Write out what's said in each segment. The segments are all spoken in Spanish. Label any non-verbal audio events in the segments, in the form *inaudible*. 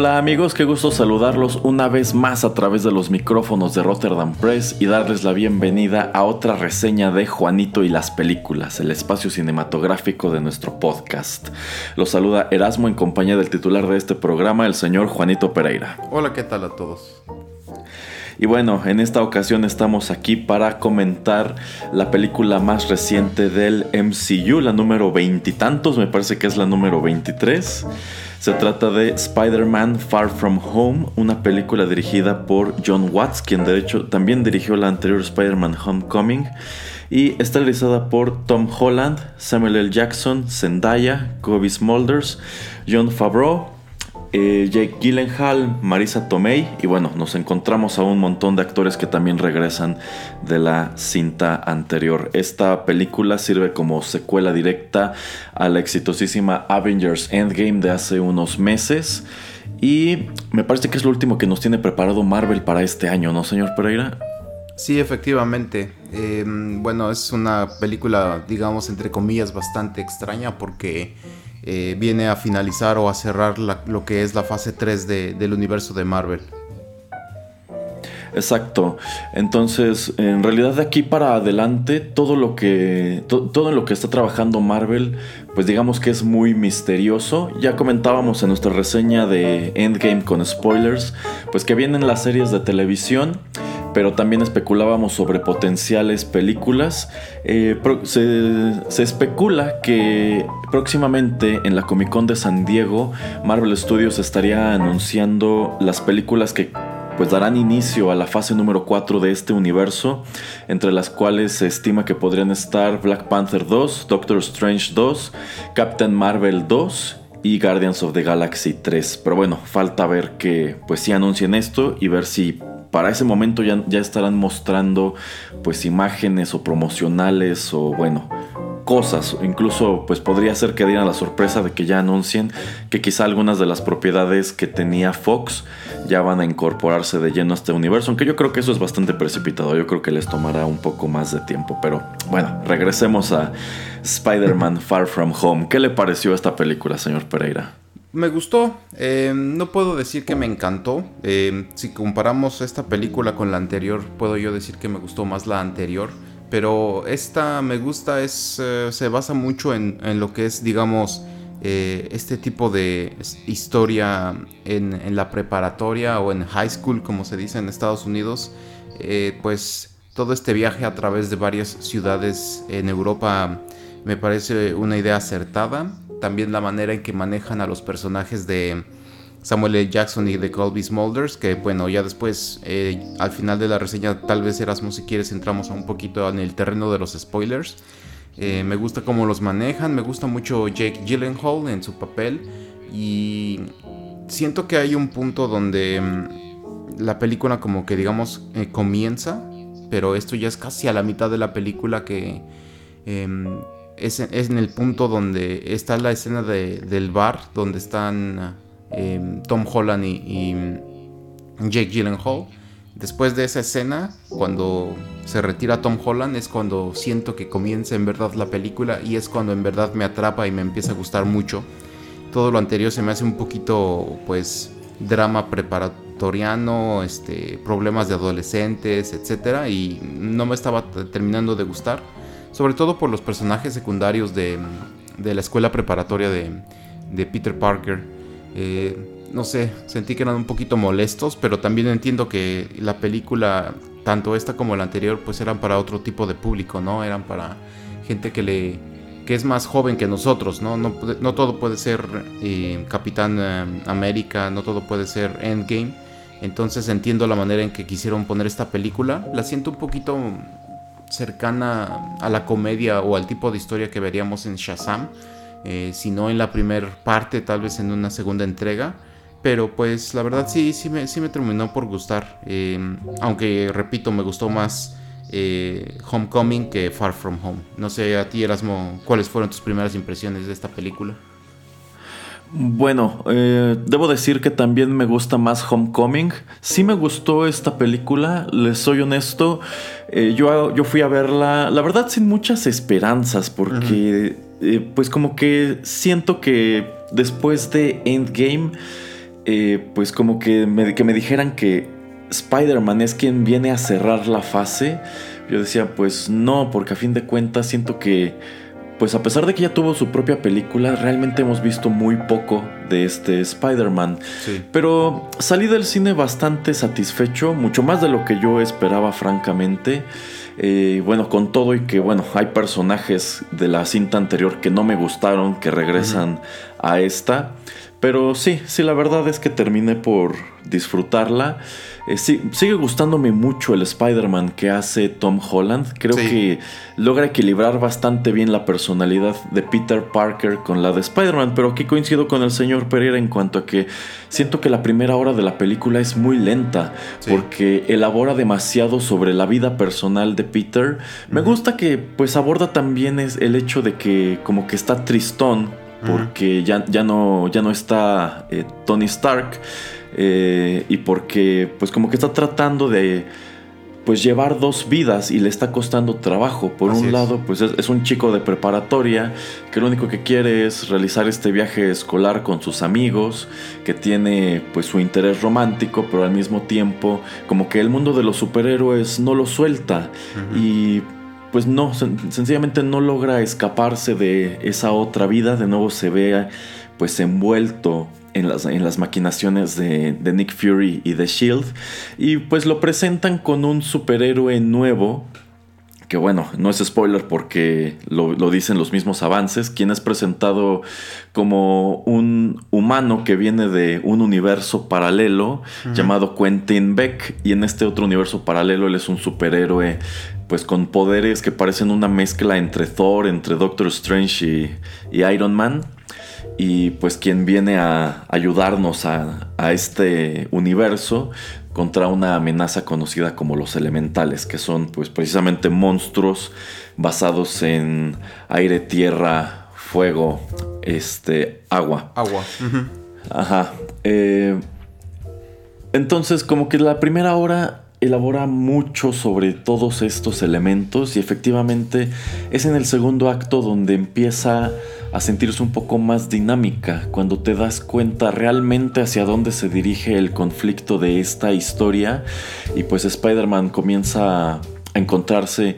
Hola amigos, qué gusto saludarlos una vez más a través de los micrófonos de Rotterdam Press y darles la bienvenida a otra reseña de Juanito y las películas, el espacio cinematográfico de nuestro podcast. Los saluda Erasmo en compañía del titular de este programa, el señor Juanito Pereira. Hola, ¿qué tal a todos? Y bueno, en esta ocasión estamos aquí para comentar la película más reciente del MCU, la número veintitantos, me parece que es la número 23. Se trata de Spider-Man Far From Home, una película dirigida por John Watts, quien de hecho también dirigió la anterior Spider-Man Homecoming. Y está realizada por Tom Holland, Samuel L. Jackson, Zendaya, Kobe Smulders, John Favreau, eh, Jake Gyllenhaal, Marisa Tomei y bueno, nos encontramos a un montón de actores que también regresan de la cinta anterior. Esta película sirve como secuela directa a la exitosísima Avengers Endgame de hace unos meses y me parece que es lo último que nos tiene preparado Marvel para este año, ¿no, señor Pereira? Sí, efectivamente. Em, bueno, es una película, digamos, entre comillas, bastante extraña porque eh, viene a finalizar o a cerrar lo que es la fase 3 del universo de Marvel. Exacto. Entonces, en realidad de aquí para adelante, todo lo que. todo en lo que está trabajando Marvel, pues digamos que es muy misterioso. Ya comentábamos en nuestra reseña de Endgame con spoilers, pues que vienen las series de televisión pero también especulábamos sobre potenciales películas. Eh, se, especula que próximamente en la Comic Con de San Diego, Marvel Studios estaría anunciando las películas que pues darán inicio a la fase número 4 de este universo, entre las cuales se estima que podrían estar Black Panther 2, Doctor Strange 2, Captain Marvel 2 y Guardians of the Galaxy 3. Pero bueno, falta ver que pues si anuncien esto y ver si para ese momento ya, ya estarán mostrando pues imágenes o promocionales o bueno cosas. Incluso pues podría ser que dieran la sorpresa de que ya anuncien que quizá algunas de las propiedades que tenía Fox ya van a incorporarse de lleno a este universo. Aunque yo creo que eso es bastante precipitado. Yo creo que les tomará un poco más de tiempo. Pero bueno, regresemos a Spider-Man Far From Home. ¿Qué le pareció esta película, señor Pereira? Me gustó, eh, no puedo decir que me encantó. Eh, si comparamos esta película con la anterior, puedo yo decir que me gustó más la anterior. Pero esta me gusta, es, eh, se basa mucho en, lo que es, digamos, este tipo de historia en, la preparatoria o en high school, como se dice en Estados Unidos. pues todo este viaje a través de varias ciudades en Europa me parece una idea acertada también la manera en que manejan a los personajes de Samuel L. Jackson y de Colby Smulders, que bueno, ya después, eh, al final de la reseña, tal vez Erasmus, si quieres, entramos un poquito en el terreno de los spoilers. Eh, me gusta cómo los manejan, me gusta mucho Jake Gyllenhaal en su papel y siento que hay un punto donde mm, la película como que digamos eh, comienza, pero esto ya es casi a la mitad de la película que es, en el punto donde está la escena del bar, donde están em, Tom Holland y, Jake Gyllenhaal. Después de esa escena, cuando se retira Tom Holland, es cuando siento que comienza en verdad la película y es cuando en verdad me atrapa y me empieza a gustar mucho. Todo lo anterior se me hace un poquito, pues, drama preparatoriano, este, problemas de adolescentes, etc. Y no me estaba terminando de gustar sobre todo por los personajes secundarios de, la escuela preparatoria de, Peter Parker. Eh, no sé, sentí que eran un poquito molestos, pero también entiendo que la película tanto esta como la anterior pues eran para otro tipo de público, ¿no? Eran para gente que le que es más joven que nosotros, ¿no? No, no todo puede ser eh, Capitán eh, América, no todo puede ser Endgame. Entonces entiendo la manera en que quisieron poner esta película. La siento un poquito cercana a la comedia o al tipo de historia que veríamos en Shazam. Eh, si no en la primera parte, tal vez en una segunda entrega. Pero pues la verdad sí, sí me, sí me terminó por gustar. Em, aunque repito, me gustó más eh, Homecoming que Far From Home. No sé, a ti Erasmo, ¿cuáles fueron tus primeras impresiones de esta película? Bueno, eh, debo decir que también me gusta más Homecoming. Sí me gustó esta película, les soy honesto. Eh, yo, yo fui a verla, la verdad, sin muchas esperanzas, porque pues como que siento que después de Endgame eh, pues como que me, que me dijeran que Spider-Man es quien viene a cerrar la fase, yo decía, pues no, porque a fin de cuentas siento que, pues a pesar de que ya tuvo su propia película, realmente hemos visto muy poco de este Spider-Man. Pero salí del cine bastante satisfecho, mucho más de lo que yo esperaba, francamente. Eh, bueno, con todo y que, bueno, hay personajes de la cinta anterior que no me gustaron, que regresan a esta. Pero sí, sí, la verdad es que terminé por disfrutarla. Eh, sigue gustándome mucho el Spider-Man que hace Tom Holland. Creo que logra equilibrar bastante bien la personalidad de Peter Parker con la de Spider-Man. Pero aquí coincido con el señor Pereira en cuanto a que siento que la primera hora de la película es muy lenta. Porque elabora demasiado sobre la vida personal de Peter. Me gusta que pues aborda también es el hecho de que como que está tristón porque ya, ya, no, ya no está eh, Tony Stark eh, y porque pues como que está tratando de pues llevar dos vidas y le está costando trabajo. Por un lado, pues es, un chico de preparatoria que lo único que quiere es realizar este viaje escolar con sus amigos, que tiene pues su interés romántico, pero al mismo tiempo como que el mundo de los superhéroes no lo suelta. Y pues no, sencillamente no logra escaparse de esa otra vida, de nuevo se ve pues envuelto en las, en las maquinaciones de, Nick Fury y de Shield y pues lo presentan con un superhéroe nuevo que bueno, no es spoiler porque lo, dicen los mismos avances, quien es presentado como un humano que viene de un universo paralelo llamado Quentin Beck y en este otro universo paralelo él es un superhéroe pues con poderes que parecen una mezcla entre Thor, entre Doctor Strange y, Iron Man. Y pues quien viene a ayudarnos a, este universo contra una amenaza conocida como los elementales, que son pues precisamente monstruos basados en aire, tierra, fuego, este, agua. Agua. Ajá. Eh, entonces como que la primera hora elabora mucho sobre todos estos elementos y efectivamente es en el segundo acto donde empieza a sentirse un poco más dinámica, cuando te das cuenta realmente hacia dónde se dirige el conflicto de esta historia y pues Spider-Man comienza a encontrarse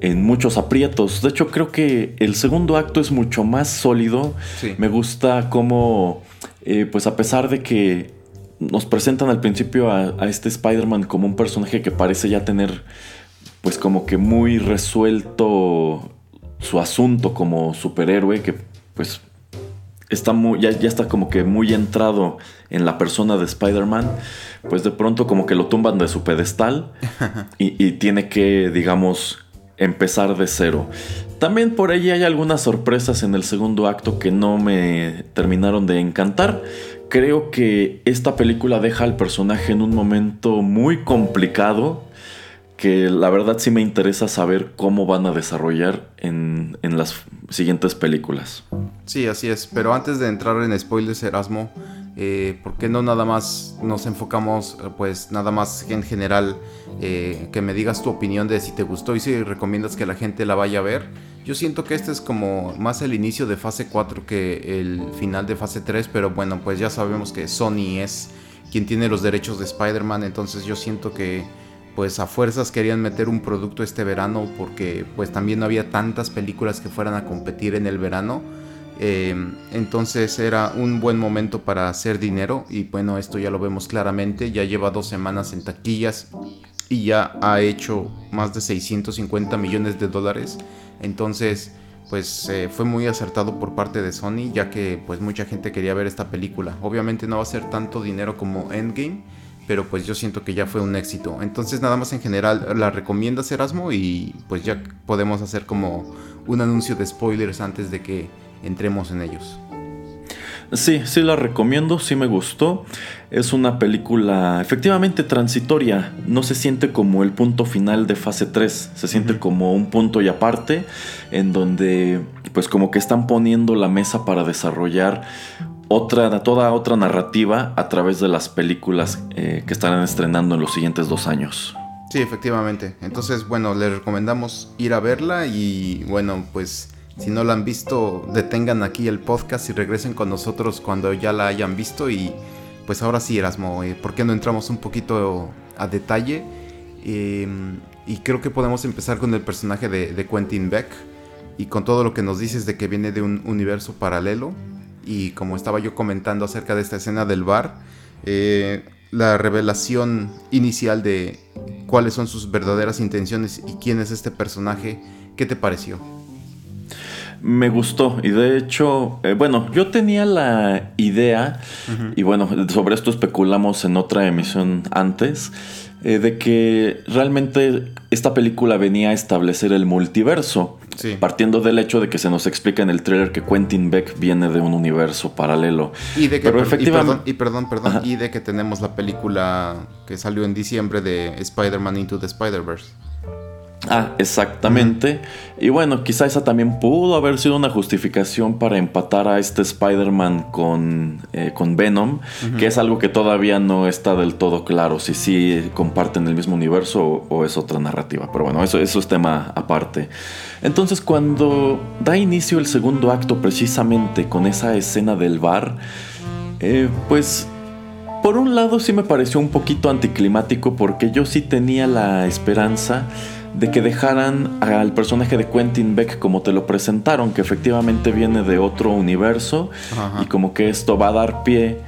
en muchos aprietos. De hecho creo que el segundo acto es mucho más sólido. Me gusta cómo, eh, pues a pesar de que nos presentan al principio a, este Spider-Man como un personaje que parece ya tener pues como que muy resuelto su asunto como superhéroe que pues está muy, ya, ya está como que muy entrado en la persona de Spider-Man, pues de pronto como que lo tumban de su pedestal *laughs* y, y, tiene que, digamos, empezar de cero. También por ahí hay algunas sorpresas en el segundo acto que no me terminaron de encantar creo que esta película deja al personaje en un momento muy complicado que la verdad sí me interesa saber cómo van a desarrollar en, las siguientes películas. Sí, así es. Pero antes de entrar en spoilers, Erasmo, eh, ¿por qué no nada más nos enfocamos, pues nada más en general, eh, que me digas tu opinión de si te gustó y si recomiendas que la gente la vaya a ver? Yo siento que este es como más el inicio de fase 4 que el final de fase 3, pero bueno, pues ya sabemos que Sony es quien tiene los derechos de Spider-Man, entonces yo siento que pues a fuerzas querían meter un producto este verano porque pues también no había tantas películas que fueran a competir en el verano. Em, entonces era un buen momento para hacer dinero y bueno, esto ya lo vemos claramente, ya lleva dos semanas en taquillas y ya ha hecho más de 650 millones de dólares. Entonces, pues eh, fue muy acertado por parte de Sony, ya que pues mucha gente quería ver esta película. Obviamente no va a ser tanto dinero como Endgame, pero pues yo siento que ya fue un éxito. Entonces nada más en general la recomiendas Erasmo y pues ya podemos hacer como un anuncio de spoilers antes de que entremos en ellos. Sí, sí la recomiendo, sí me gustó. Es una película efectivamente transitoria, no se siente como el punto final de fase 3, se siente como un punto y aparte en donde pues como que están poniendo la mesa para desarrollar otra, toda otra narrativa a través de las películas eh, que estarán estrenando en los siguientes dos años. Sí, efectivamente. Entonces, bueno, les recomendamos ir a verla y bueno, pues si no la han visto, detengan aquí el podcast y regresen con nosotros cuando ya la hayan visto. Y pues ahora sí, Erasmo, eh, ¿por qué no entramos un poquito a detalle? Em, y creo que podemos empezar con el personaje de, de, Quentin Beck y con todo lo que nos dices de que viene de un universo paralelo. Y como estaba yo comentando acerca de esta escena del bar, eh, la revelación inicial de cuáles son sus verdaderas intenciones y quién es este personaje, ¿qué te pareció? Me gustó y de hecho, eh, bueno, yo tenía la idea, y bueno, sobre esto especulamos en otra emisión antes, eh, de que realmente esta película venía a establecer el multiverso, partiendo del hecho de que se nos explica en el trailer que Quentin Beck viene de un universo paralelo. Y de que, Pero efectivamente, y perdón, perdón, y de que tenemos la película que salió en diciembre de Spider-Man Into the Spider-Verse. Ah, exactamente. Y bueno, quizá esa también pudo haber sido una justificación para empatar a este Spider-Man con, eh, con Venom, que es algo que todavía no está del todo claro si sí comparten el mismo universo o, es otra narrativa. Pero bueno, eso, eso es tema aparte. Entonces, cuando da inicio el segundo acto precisamente con esa escena del bar, eh, pues por un lado sí me pareció un poquito anticlimático porque yo sí tenía la esperanza de que dejaran al personaje de Quentin Beck como te lo presentaron, que efectivamente viene de otro universo y como que esto va a dar pie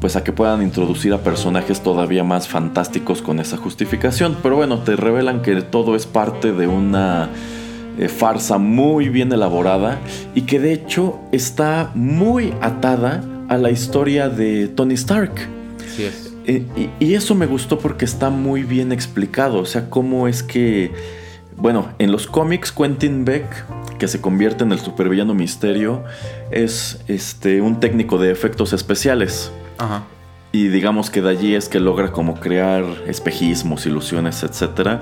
pues a que puedan introducir a personajes todavía más fantásticos con esa justificación, pero bueno, te revelan que todo es parte de una eh, farsa muy bien elaborada y que de hecho está muy atada a la historia de Tony Stark. es. Y, eso me gustó porque está muy bien explicado. O sea, cómo es que. Bueno, en los cómics, Quentin Beck, que se convierte en el supervillano misterio, es este, un técnico de efectos especiales. Ajá. Y digamos que de allí es que logra como crear espejismos, ilusiones, etc.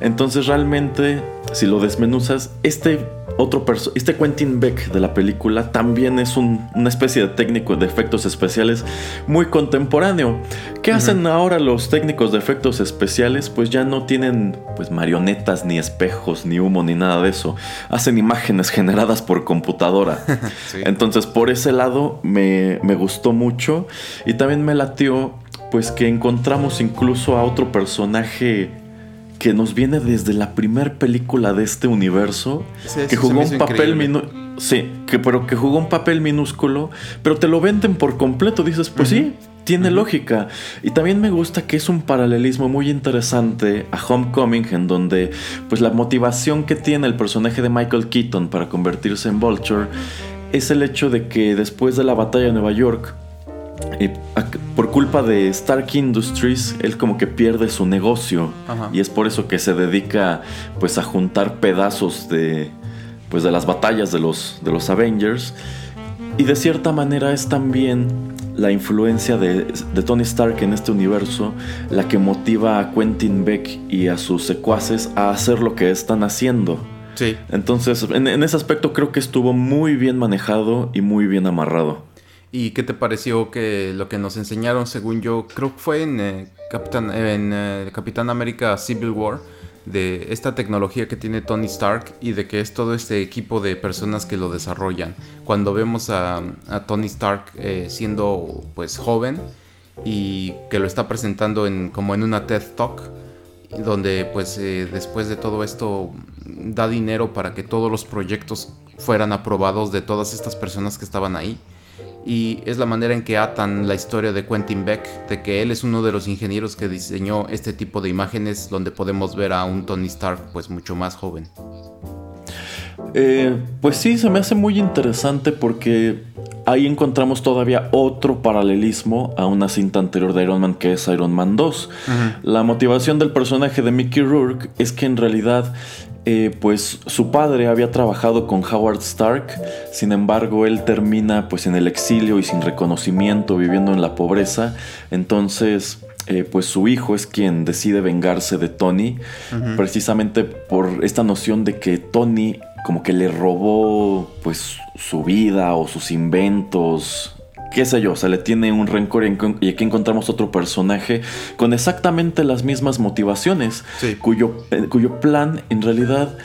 Entonces realmente, si lo desmenuzas, este otro este Quentin Beck de la película también es una especie de técnico de efectos especiales muy contemporáneo. ¿Qué hacen ahora los técnicos de efectos especiales? Pues ya no tienen pues marionetas ni espejos ni humo ni nada de eso. Hacen imágenes generadas por computadora. *laughs* Entonces por ese lado me, me gustó mucho y también me latió pues que encontramos incluso a otro personaje que nos viene desde la primera película de este universo, que jugó un papel minúsculo. Sí, que, pero que jugó un papel minúsculo, pero te lo venden por completo. Dices, pues sí, tiene lógica. Y también me gusta que es un paralelismo muy interesante a Homecoming, en donde pues la motivación que tiene el personaje de Michael Keaton para convertirse en Vulture es el hecho de que después de la batalla de Nueva York, por culpa de Stark Industries, él como que pierde su negocio. Y es por eso que se dedica pues a juntar pedazos de pues de las batallas de los de los Avengers. Y de cierta manera es también la influencia de, Tony Stark en este universo la que motiva a Quentin Beck y a sus secuaces a hacer lo que están haciendo. Sí. Entonces, en ese aspecto creo que estuvo muy bien manejado y muy bien amarrado. ¿Y qué te pareció que lo que nos enseñaron, según yo, creo que fue en, eh, Capitán, en eh, Capitán América Civil War, de esta tecnología que tiene Tony Stark y de que es todo este equipo de personas que lo desarrollan. Cuando vemos a, Tony Stark eh, siendo pues joven y que lo está presentando en, como en una TED Talk, donde pues después de todo esto da dinero para que todos los proyectos fueran aprobados de todas estas personas que estaban ahí y es la manera en que atan la historia de Quentin Beck, de que él es uno de los ingenieros que diseñó este tipo de imágenes donde podemos ver a un Tony Stark pues mucho más joven. Eh, pues sí, se me hace muy interesante porque ahí encontramos todavía otro paralelismo a una cinta anterior de Iron Man que es Iron Man 2. La motivación del personaje de Mickey Rourke es que en realidad eh, pues su padre había trabajado con Howard Stark, sin embargo él termina pues en el exilio y sin reconocimiento, viviendo en la pobreza, entonces eh, pues su hijo es quien decide vengarse de Tony, precisamente por esta noción de que Tony como que le robó pues su vida o sus inventos, qué sé yo, se le tiene un rencor y aquí encontramos otro personaje con exactamente las mismas motivaciones, cuyo, cuyo plan en realidad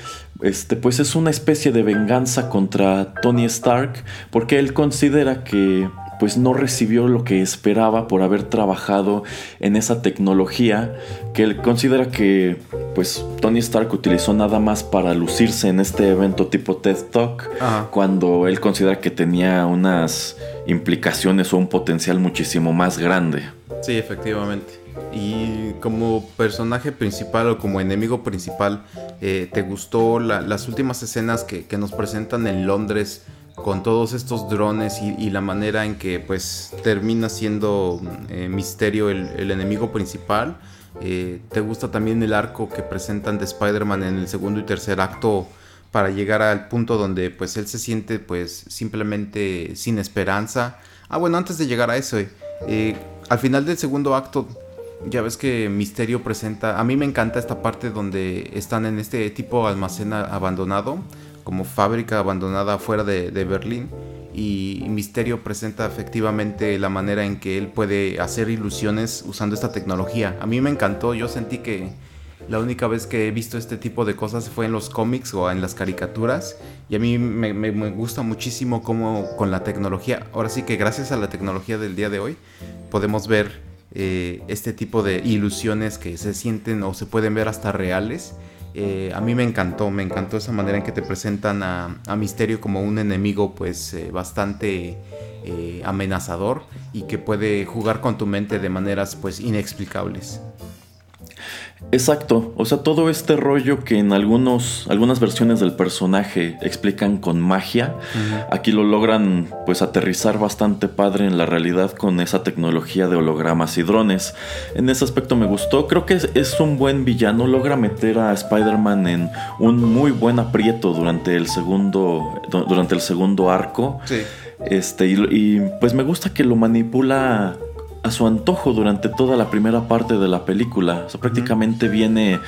este, pues es una especie de venganza contra Tony Stark porque él considera que pues no recibió lo que esperaba por haber trabajado en esa tecnología que él considera que pues Tony Stark utilizó nada más para lucirse en este evento tipo TED Talk cuando él considera que tenía unas implicaciones o un potencial muchísimo más grande. Sí, efectivamente. Y como personaje principal o como enemigo principal, eh, ¿te gustó las últimas escenas que, nos presentan en Londres con todos estos drones y, la manera en que pues termina siendo eh, Misterio el, enemigo principal? Eh, ¿Te gusta también el arco que presentan de Spider-Man en el segundo y tercer acto? para llegar al punto donde pues él se siente pues simplemente sin esperanza. Ah, bueno, antes de llegar a eso, eh, al final del segundo acto, ya ves que Misterio presenta, a mí me encanta esta parte donde están en este tipo almacén abandonado, como fábrica abandonada fuera de Berlín, y Misterio presenta efectivamente la manera en que él puede hacer ilusiones usando esta tecnología. A mí me encantó, yo sentí que la única vez que he visto este tipo de cosas fue en los cómics o en las caricaturas. Y a mí me, gusta muchísimo cómo con la tecnología, ahora sí que gracias a la tecnología del día de hoy, podemos ver eh, este tipo de ilusiones que se sienten o se pueden ver hasta reales. Eh, a mí me encantó, me encantó esa manera en que te presentan a, Misterio como un enemigo pues eh, bastante amenazador y que puede jugar con tu mente de maneras pues inexplicables. Exacto, o sea, todo este rollo que en algunos, algunas versiones del personaje explican con magia, aquí lo logran pues aterrizar bastante padre en la realidad con esa tecnología de hologramas y drones. En ese aspecto me gustó, creo que es, un buen villano, logra meter a Spider-Man en un muy buen aprieto durante el segundo, durante el segundo arco. Este, y pues me gusta que lo manipula a su antojo durante toda la primera parte de la película. O sea, prácticamente viene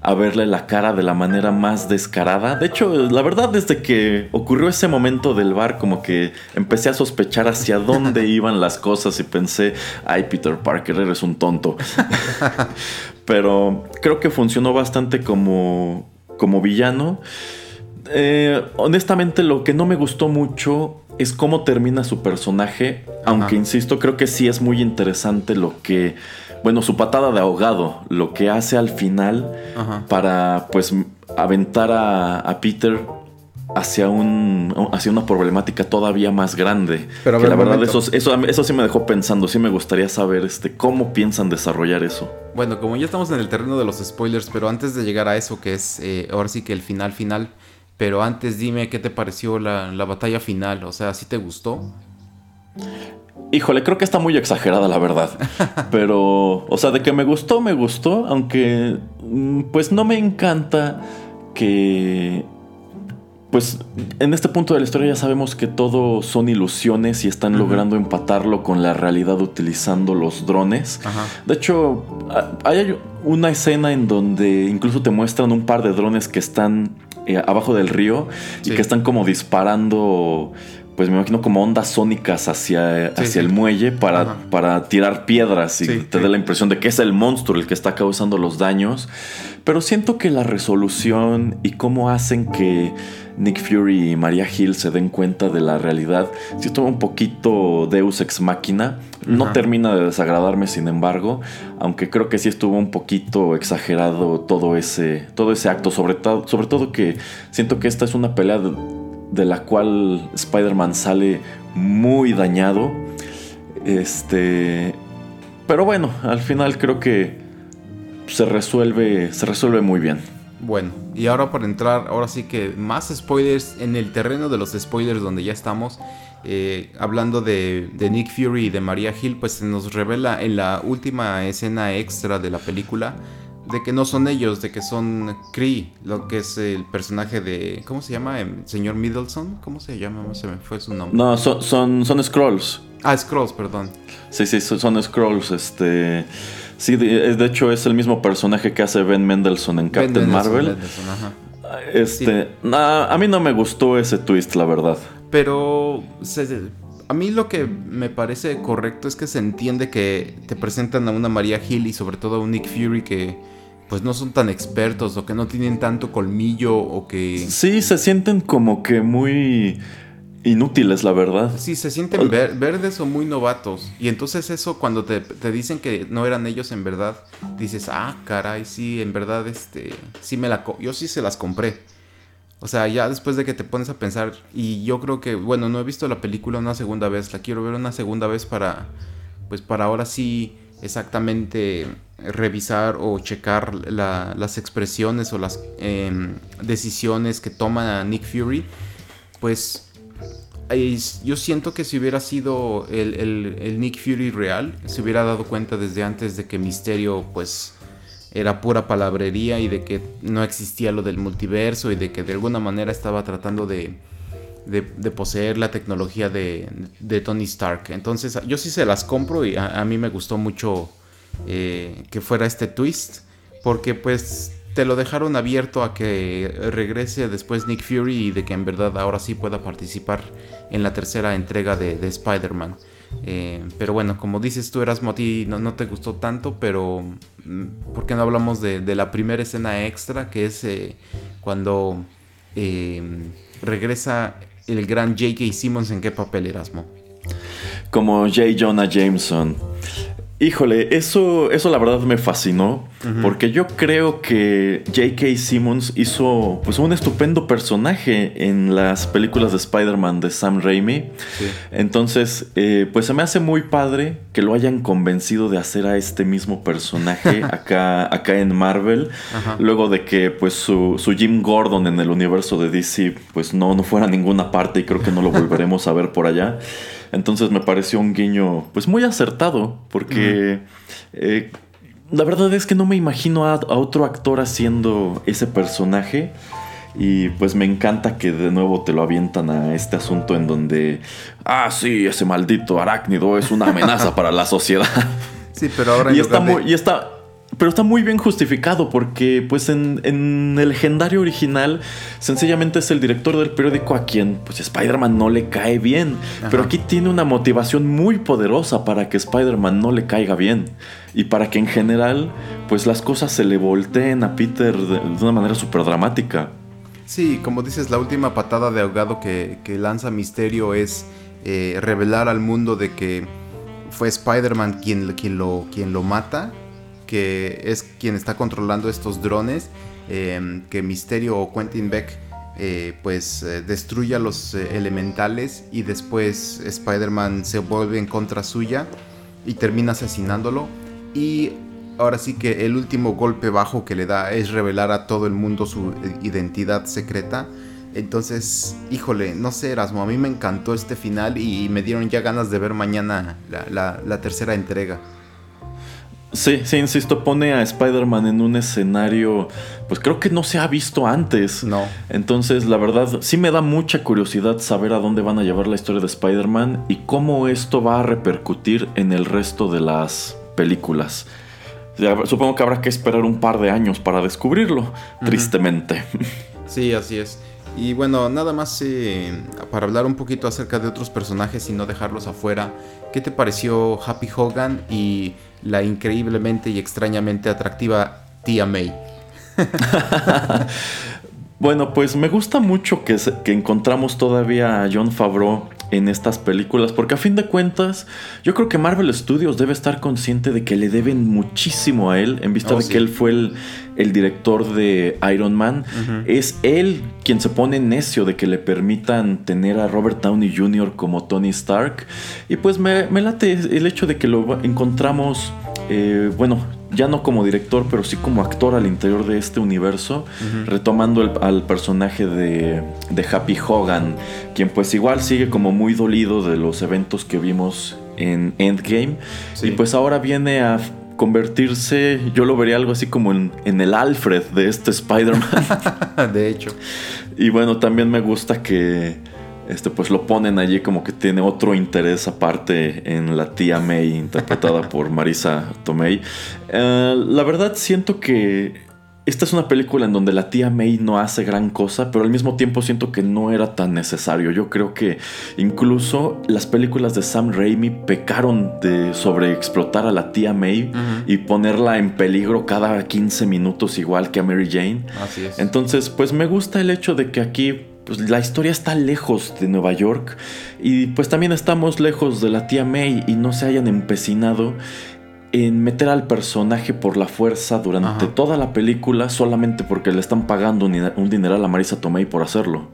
a verle la cara de la manera más descarada. De hecho, la verdad, desde que ocurrió ese momento del bar, como que empecé a sospechar hacia *laughs* dónde iban las cosas y pensé, ay, Peter Parker, eres un tonto. *laughs* Pero creo que funcionó bastante como, como villano. Eh, honestamente, lo que no me gustó mucho es cómo termina su personaje, aunque insisto, creo que sí es muy interesante lo que, bueno, su patada de ahogado, lo que hace al final para pues aventar a, Peter hacia un hacia una problemática todavía más grande. Pero que la verdad eso, eso, eso sí me dejó pensando, sí me gustaría saber este cómo piensan desarrollar eso. Bueno, como ya estamos en el terreno de los spoilers, pero antes de llegar a eso que es eh, ahora sí que el final final pero antes dime qué te pareció la, batalla final, o sea, ¿sí te gustó? Híjole, creo que está muy exagerada la verdad. *laughs* Pero, o sea, de que me gustó, me gustó, aunque mm, pues no me encanta que... Pues en este punto de la historia ya sabemos que todo son ilusiones y están logrando empatarlo con la realidad utilizando los drones. De hecho, hay una escena en donde incluso te muestran un par de drones que están eh, abajo del río y que están como disparando, pues me imagino como ondas sónicas hacia, hacia el muelle para, para tirar piedras y te da la impresión de que es el monstruo el que está causando los daños. Pero siento que la resolución y cómo hacen que Nick Fury y Maria Hill se den cuenta de la realidad, si estuvo un poquito Deus ex máquina. No termina de desagradarme, sin embargo, aunque creo que sí estuvo un poquito exagerado todo ese, todo ese acto, sobre, sobre todo que siento que esta es una pelea de la cual Spider-Man sale muy dañado. Este, pero bueno, al final creo que se resuelve, se resuelve muy bien. Bueno, y ahora para entrar, ahora sí que más spoilers en el terreno de los spoilers donde ya estamos. Eh, hablando de, Nick Fury y de Maria Hill, pues se nos revela en la última escena extra de la película de que no son ellos, de que son Kree, lo que es el personaje de. ¿Cómo se llama? El em, señor Middleton. ¿Cómo se llama? Se me fue su nombre. No, son, son, son Scrolls. Ah, Scrolls, perdón. Sí, sí, son Scrolls. Este. Sí, de, hecho es el mismo personaje que hace Ben Mendelssohn en Captain Marvel. Este, a mí no me gustó ese twist, la verdad. Pero a mí lo que me parece correcto es que se entiende que te presentan a una María Hill y sobre todo a un Nick Fury que pues no son tan expertos o que no tienen tanto colmillo o que... Sí, se sienten como que muy inútiles, la verdad. Sí, se sienten verdes o muy novatos. Y entonces eso cuando te, dicen que no eran ellos en verdad, dices, ah, caray, sí, en verdad, este, sí me la... Yo sí se las compré. O sea, ya después de que te pones a pensar, y yo creo que, bueno, no he visto la película una segunda vez, la quiero ver una segunda vez para, pues para ahora sí exactamente revisar o checar las expresiones o las em, decisiones que toma Nick Fury, pues yo siento que si hubiera sido el, Nick Fury real, se hubiera dado cuenta desde antes de que Misterio pues era pura palabrería y de que no existía lo del multiverso y de que de alguna manera estaba tratando de, poseer la tecnología de, Tony Stark. Entonces yo sí se las compro y a, mí me gustó mucho eh, que fuera este twist porque pues te lo dejaron abierto a que regrese después Nick Fury y de que en verdad ahora sí pueda participar en la tercera entrega de, Spider-Man. Eh, pero bueno, como dices tú, Erasmo, a ti no, te gustó tanto, pero mm, ¿por qué no hablamos de, la primera escena extra? Que es eh, cuando regresa el gran J.K. Simmons en qué papel, Erasmo. Como J. Jonah Jameson. Híjole, eso, eso la verdad me fascinó, porque yo creo que J.K. Simmons hizo pues, un estupendo personaje en las películas de Spider-Man de Sam Raimi. Entonces, eh, pues se me hace muy padre que lo hayan convencido de hacer a este mismo personaje *laughs* acá, acá en Marvel, luego de que pues su, su, Jim Gordon en el universo de DC pues no, no fuera a ninguna parte y creo que no lo volveremos a ver por allá. Entonces me pareció un guiño pues muy acertado porque eh, la verdad es que no me imagino a, otro actor haciendo ese personaje. Y pues me encanta que de nuevo te lo avientan a este asunto en donde, ah, sí, ese maldito arácnido es una amenaza para la sociedad. Sí, pero ahora... y, está muy, y está pero está muy bien justificado porque pues en, el legendario original sencillamente es el director del periódico a quien pues Spider-Man no le cae bien. Pero aquí tiene una motivación muy poderosa para que Spider-Man no le caiga bien. Y para que en general pues las cosas se le volteen a Peter de, una manera súper dramática. Sí, como dices, la última patada de ahogado que, lanza Misterio es eh, revelar al mundo de que fue Spider-Man quien, quien, lo, quien lo mata que es quien está controlando estos drones, em, que Misterio o Quentin Beck eh, pues eh, destruye a los eh, elementales y después Spider-Man se vuelve en contra suya y termina asesinándolo. Y ahora sí que el último golpe bajo que le da es revelar a todo el mundo su identidad secreta. Entonces, híjole, no sé, Erasmo, a mí me encantó este final y me dieron ya ganas de ver mañana la tercera entrega. Sí, sí, insisto, pone a Spider-Man en un escenario, pues creo que no se ha visto antes. No. Entonces, la verdad, sí me da mucha curiosidad saber a dónde van a llevar la historia de Spider-Man y cómo esto va a repercutir en el resto de las películas. Supongo que habrá que esperar un par de años para descubrirlo, tristemente. Sí, así es. Y bueno, nada más eh, para hablar un poquito acerca de otros personajes y no dejarlos afuera. ¿Qué te pareció Happy Hogan y la increíblemente y extrañamente atractiva tía May? *laughs* bueno, pues me gusta mucho que, encontramos todavía a John Favreau en estas películas, porque a fin de cuentas, yo creo que Marvel Studios debe estar consciente de que le deben muchísimo a él, en vista Oh, de sí. que él fue el, el director de Iron Man. Es él quien se pone necio de que le permitan tener a Robert Downey Jr. como Tony Stark. Y pues me, me late el hecho de que lo encontramos, eh, bueno, ya no como director, pero sí como actor al interior de este universo, retomando el- al personaje de, de Happy Hogan, quien pues igual sigue como muy dolido de los eventos que vimos en Endgame. Sí. Y pues ahora viene a convertirse, yo lo vería algo así como en, en el Alfred de este Spider-Man. *laughs* de hecho. y bueno, también me gusta que este, pues lo ponen allí como que tiene otro interés aparte en la tía May, interpretada *laughs* por Marisa Tomei. Eh, la verdad siento que esta es una película en donde la tía May no hace gran cosa, pero al mismo tiempo siento que no era tan necesario. Yo creo que incluso las películas de Sam Raimi pecaron de sobreexplotar a la tía May y ponerla en peligro cada 15 minutos igual que a Mary Jane. Así es. Entonces, pues me gusta el hecho de que aquí pues, la historia está lejos de Nueva York y pues también estamos lejos de la tía May y no se hayan empecinado en meter al personaje por la fuerza durante Ajá. toda la película solamente porque le están pagando un, un dineral a Marisa Tomei por hacerlo.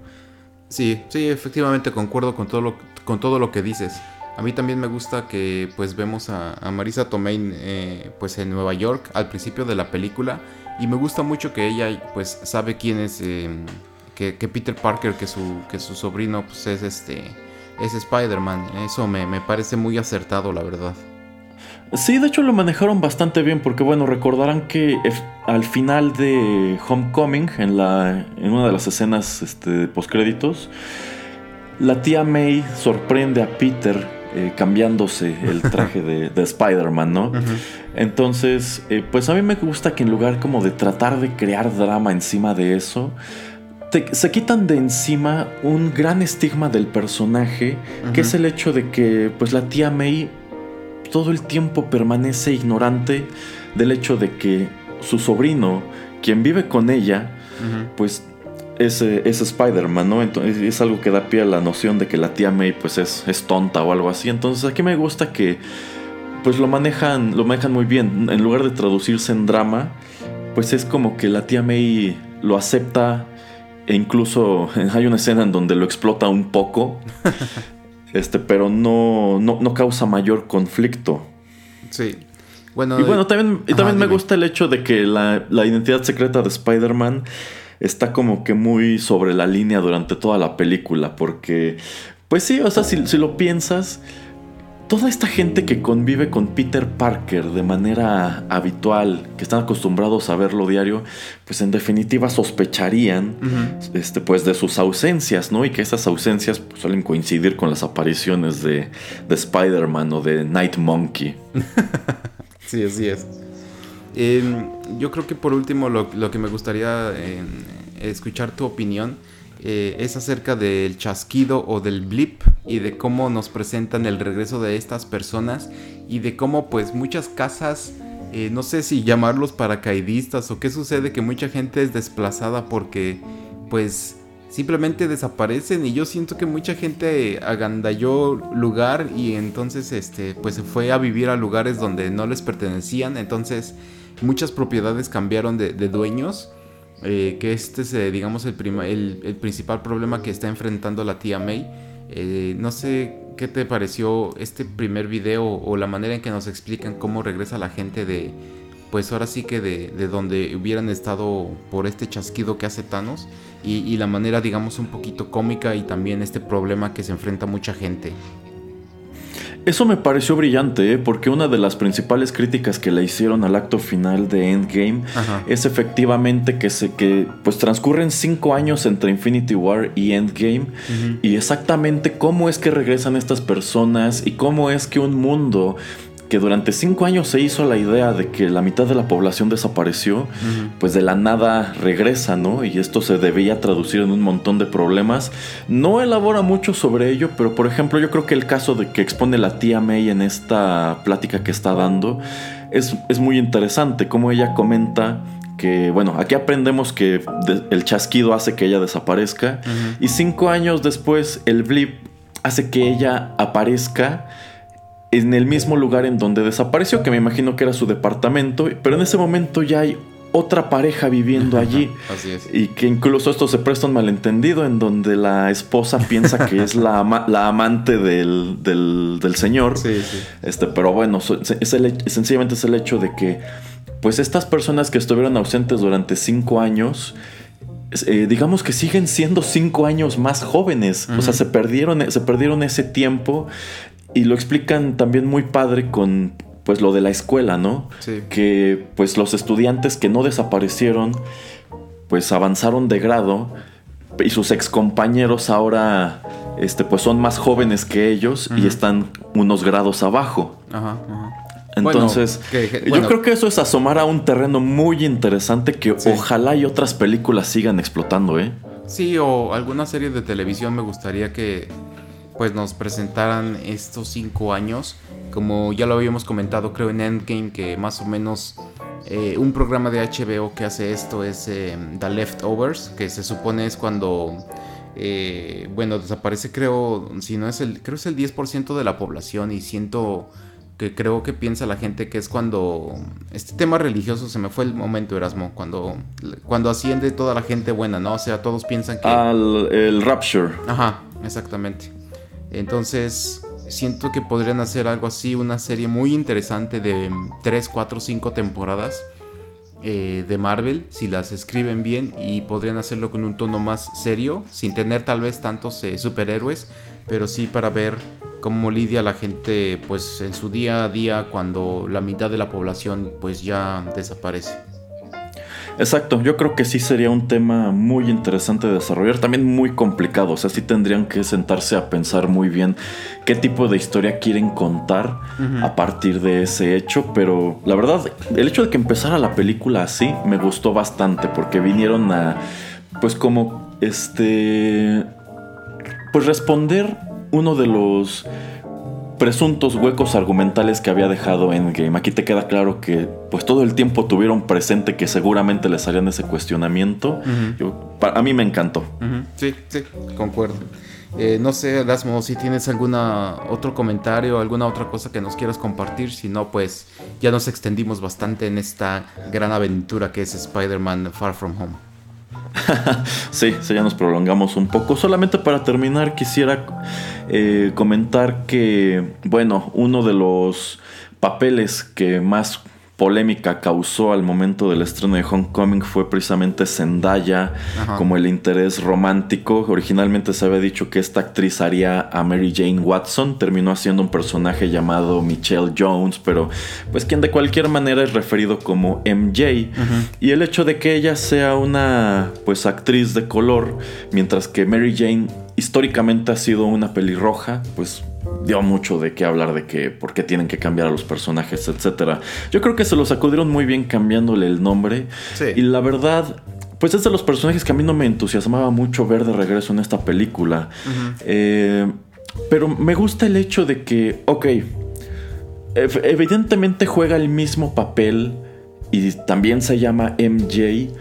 Sí, sí, efectivamente concuerdo con todo lo, con todo lo que dices. A mí también me gusta que pues vemos a, a Marisa Tomei eh, pues en Nueva York al principio de la película y me gusta mucho que ella pues sabe quién es eh, que, que Peter Parker que su que su sobrino pues es este es Spider-Man. Eso me, me parece muy acertado la verdad. Sí, de hecho lo manejaron bastante bien porque bueno, recordarán que al final de Homecoming, en, la, en una de las escenas este, postcréditos, la tía May sorprende a Peter eh, cambiándose el *laughs* traje de, de Spider-Man, ¿no? Entonces, eh, pues a mí me gusta que en lugar como de tratar de crear drama encima de eso, te- se quitan de encima un gran estigma del personaje, que es el hecho de que pues la tía May todo el tiempo permanece ignorante del hecho de que su sobrino, quien vive con ella, pues es, eh, es Spider-Man, ¿no? Entonces es algo que da pie a la noción de que la tía May pues es, es tonta o algo así. Entonces aquí me gusta que pues lo manejan, lo manejan muy bien. En lugar de traducirse en drama, pues es como que la tía May lo acepta e incluso *laughs* hay una escena en donde lo explota un poco. *laughs* este, pero no, no, no causa mayor conflicto. Sí. Bueno, Y bueno, también, y Ajá, también me gusta el hecho de que la, la identidad secreta de Spider-Man está como que muy sobre la línea durante toda la película. Porque, pues sí, o sea, si, si lo piensas, toda esta gente que convive con Peter Parker de manera habitual, que están acostumbrados a verlo diario, pues en definitiva sospecharían este, pues de sus ausencias, ¿no? Y que esas ausencias pues, suelen coincidir con las apariciones de, de Spider-Man o de Night Monkey. *laughs* Sí, así es. Eh, yo creo que por último lo, lo que me gustaría eh, escuchar tu opinión eh, es acerca del chasquido o del blip y de cómo nos presentan el regreso de estas personas y de cómo pues muchas casas, eh, no sé si llamarlos paracaidistas o qué sucede que mucha gente es desplazada porque pues simplemente desaparecen. Y yo siento que mucha gente agandalló lugar y entonces este pues se fue a vivir a lugares donde no les pertenecían. Entonces muchas propiedades cambiaron de, de dueños eh, que este es eh, digamos el, prima- el, el principal problema que está enfrentando la tía May Eh, no sé qué te pareció este primer video o la manera en que nos explican cómo regresa la gente de pues ahora sí que de, de donde hubieran estado por este chasquido que hace Thanos y, y la manera digamos un poquito cómica y también este problema que se enfrenta mucha gente. Eso me pareció brillante, ¿eh? porque una de las principales críticas que le hicieron al acto final de Endgame Ajá. es efectivamente que se que pues transcurren cinco años entre Infinity War y Endgame y exactamente cómo es que regresan estas personas y cómo es que un mundo que durante cinco años se hizo la idea de que la mitad de la población desapareció, pues de la nada regresa, ¿no? Y esto se debía traducir en un montón de problemas. No elabora mucho sobre ello, pero por ejemplo yo creo que el caso de que expone la tía May en esta plática que está dando es, es muy interesante, como ella comenta que, bueno, aquí aprendemos que el chasquido hace que ella desaparezca y cinco años después el blip hace que ella aparezca en el mismo lugar en donde desapareció, que me imagino que era su departamento, pero en ese momento ya hay otra pareja viviendo allí. Así es. Y que incluso esto se presta un malentendido en donde la esposa piensa que es la, ama- *laughs* la amante del, del- del señor. Sí, sí. Este, pero bueno, es el sencillamente es el hecho de que, pues estas personas que estuvieron ausentes durante cinco años, eh, digamos que siguen siendo cinco años más jóvenes. O sea, se perdieron, se perdieron ese tiempo y lo explican también muy padre con, pues, lo de la escuela, ¿no? Sí. Que, pues, los estudiantes que no desaparecieron, pues, avanzaron de grado y sus excompañeros ahora, este, pues, son más jóvenes que ellos y están unos grados abajo. Ajá, ajá. Entonces, Bueno, que- yo creo que eso es asomar a un terreno muy interesante que Sí. ojalá y otras películas sigan explotando, ¿eh? Sí, o alguna serie de televisión me gustaría que pues nos presentaran estos cinco años. Como ya lo habíamos comentado, creo en Endgame, que más o menos eh, un programa de HBO que hace esto es eh, The Leftovers, que se supone es cuando eh, bueno, desaparece creo, si no es el, creo es el 10% de la población y siento que creo que piensa la gente que es cuando este tema religioso se me fue el momento Erasmo cuando cuando asciende toda la gente buena no o sea todos piensan que Al el Rapture. ajá exactamente entonces siento que podrían hacer algo así una serie muy interesante de 3, 4, 5 temporadas eh, de Marvel si las escriben bien y podrían hacerlo con un tono más serio sin tener tal vez tantos eh, superhéroes pero sí para ver cómo lidia la gente pues en su día a día cuando la mitad de la población pues ya desaparece. Exacto, yo creo que sí sería un tema muy interesante de desarrollar, también muy complicado, o sea, sí tendrían que sentarse a pensar muy bien qué tipo de historia quieren contar a partir de ese hecho, pero la verdad, el hecho de que empezara la película así me gustó bastante porque vinieron a, pues como, este, pues responder uno de los presuntos huecos argumentales que había dejado Endgame. Aquí te queda claro que pues todo el tiempo tuvieron presente que seguramente les harían ese cuestionamiento. Yo- a mí me encantó. Sí, sí, concuerdo. Eh, no sé, Erasmo, si tienes alguna otro comentario, alguna otra cosa que nos quieras compartir, si no, pues ya nos extendimos bastante en esta gran aventura que es Spider-Man Far From Home. *laughs* Sí, ya nos prolongamos un poco. Solamente para terminar quisiera eh, comentar que, bueno, uno de los papeles que más polémica causó al momento del estreno de Homecoming fue precisamente Zendaya Ajá. como el interés romántico. Originalmente se había dicho que esta actriz haría a Mary Jane Watson, terminó haciendo un personaje llamado Michelle Jones, pero pues quien de cualquier manera es referido como MJ. Y el hecho de que ella sea una pues actriz de color, mientras que Mary Jane históricamente ha sido una pelirroja, pues dio mucho de qué hablar de que por qué tienen que cambiar a los personajes, etcétera. Yo creo que se lo sacudieron muy bien cambiándole el nombre. Sí. Y la verdad, pues es de los personajes que a mí no me entusiasmaba mucho ver de regreso en esta película. Eh, pero me gusta el hecho de que, ok, ev- evidentemente juega el mismo papel y también se llama MJ,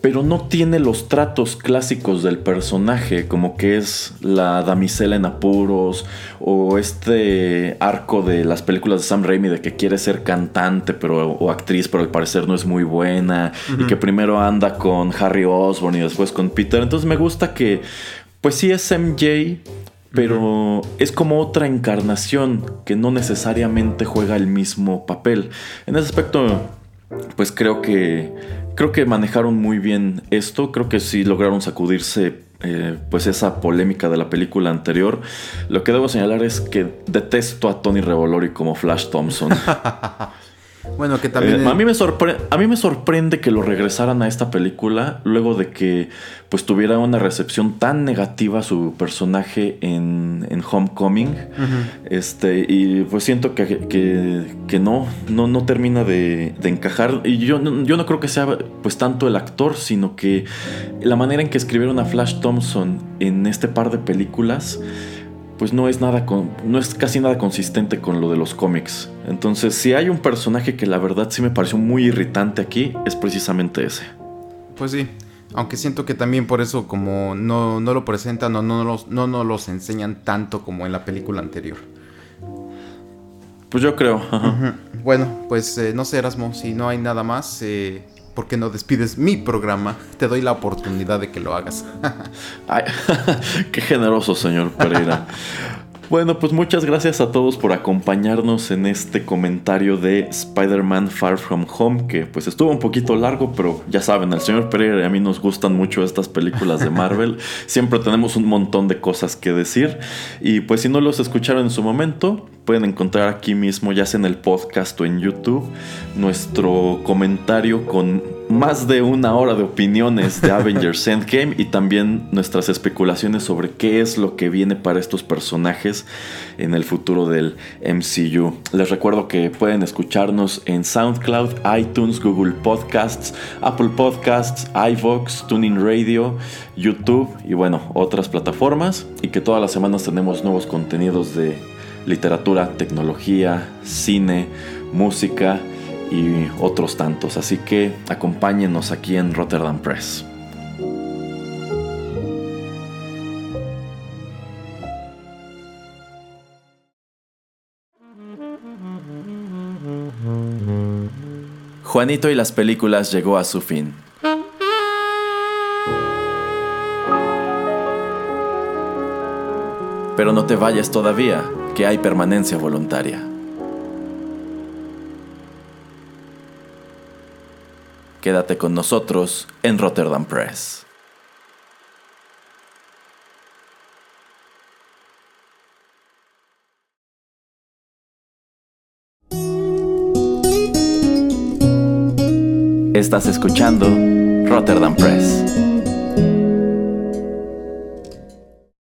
pero no tiene los tratos clásicos del personaje, como que es la damisela en apuros o este arco de las películas de Sam Raimi de que quiere ser cantante pero, o actriz, pero al parecer no es muy buena y que primero anda con Harry Osborn y después con Peter. Entonces me gusta que, pues sí es MJ, pero es como otra encarnación que no necesariamente juega el mismo papel. En ese aspecto, pues creo que creo que manejaron muy bien esto. Creo que sí lograron sacudirse eh, pues esa polémica de la película anterior. Lo que debo señalar es que detesto a Tony Revolori como Flash Thompson. *laughs* Bueno, que también... Eh, a, mí me sorpre- a mí me sorprende que lo regresaran a esta película luego de que pues tuviera una recepción tan negativa su personaje en, en Homecoming. Este, y pues siento que, que- que no, no, no termina de, de encajar. Y yo, no- yo no creo que sea pues tanto el actor, sino que la manera en que escribieron a Flash Thompson en este par de películas pues no es nada con, no es casi nada consistente con lo de los cómics. Entonces, si hay un personaje que la verdad sí me pareció muy irritante aquí, es precisamente ese. Pues sí, Aunque siento que también por eso como no, no lo presentan o no no, no los enseñan tanto como en la película anterior. Pues yo creo. Bueno, pues eh, no sé, Erasmo, si no hay nada más, eh, ¿por qué no despides mi programa? Te doy la oportunidad de que lo hagas. Ay, *laughs* qué generoso, señor Pereira. *laughs* Bueno, pues muchas gracias a todos por acompañarnos en este comentario de Spider-Man Far From Home, que pues estuvo un poquito largo, pero ya saben, al señor Pereira y a mí nos gustan mucho estas películas de Marvel. *laughs* Siempre tenemos un montón de cosas que decir. Y pues si no los escucharon en su momento, pueden encontrar aquí mismo, ya sea en el podcast o en YouTube, nuestro comentario con más de una hora de opiniones de Avengers *laughs* Endgame y también nuestras especulaciones sobre qué es lo que viene para estos personajes en el futuro del MCU. Les recuerdo que pueden escucharnos en SoundCloud, iTunes, Google Podcasts, Apple Podcasts, iVoox, Tuning Radio, YouTube y bueno, otras plataformas y que todas las semanas tenemos nuevos contenidos de literatura, tecnología, cine, música y otros tantos. Así que acompáñenos aquí en Rotterdam Press. Juanito y las películas llegó a su fin. Pero no te vayas todavía, que hay permanencia voluntaria. Quédate con nosotros en Rotterdam Press. Estás escuchando Rotterdam Press.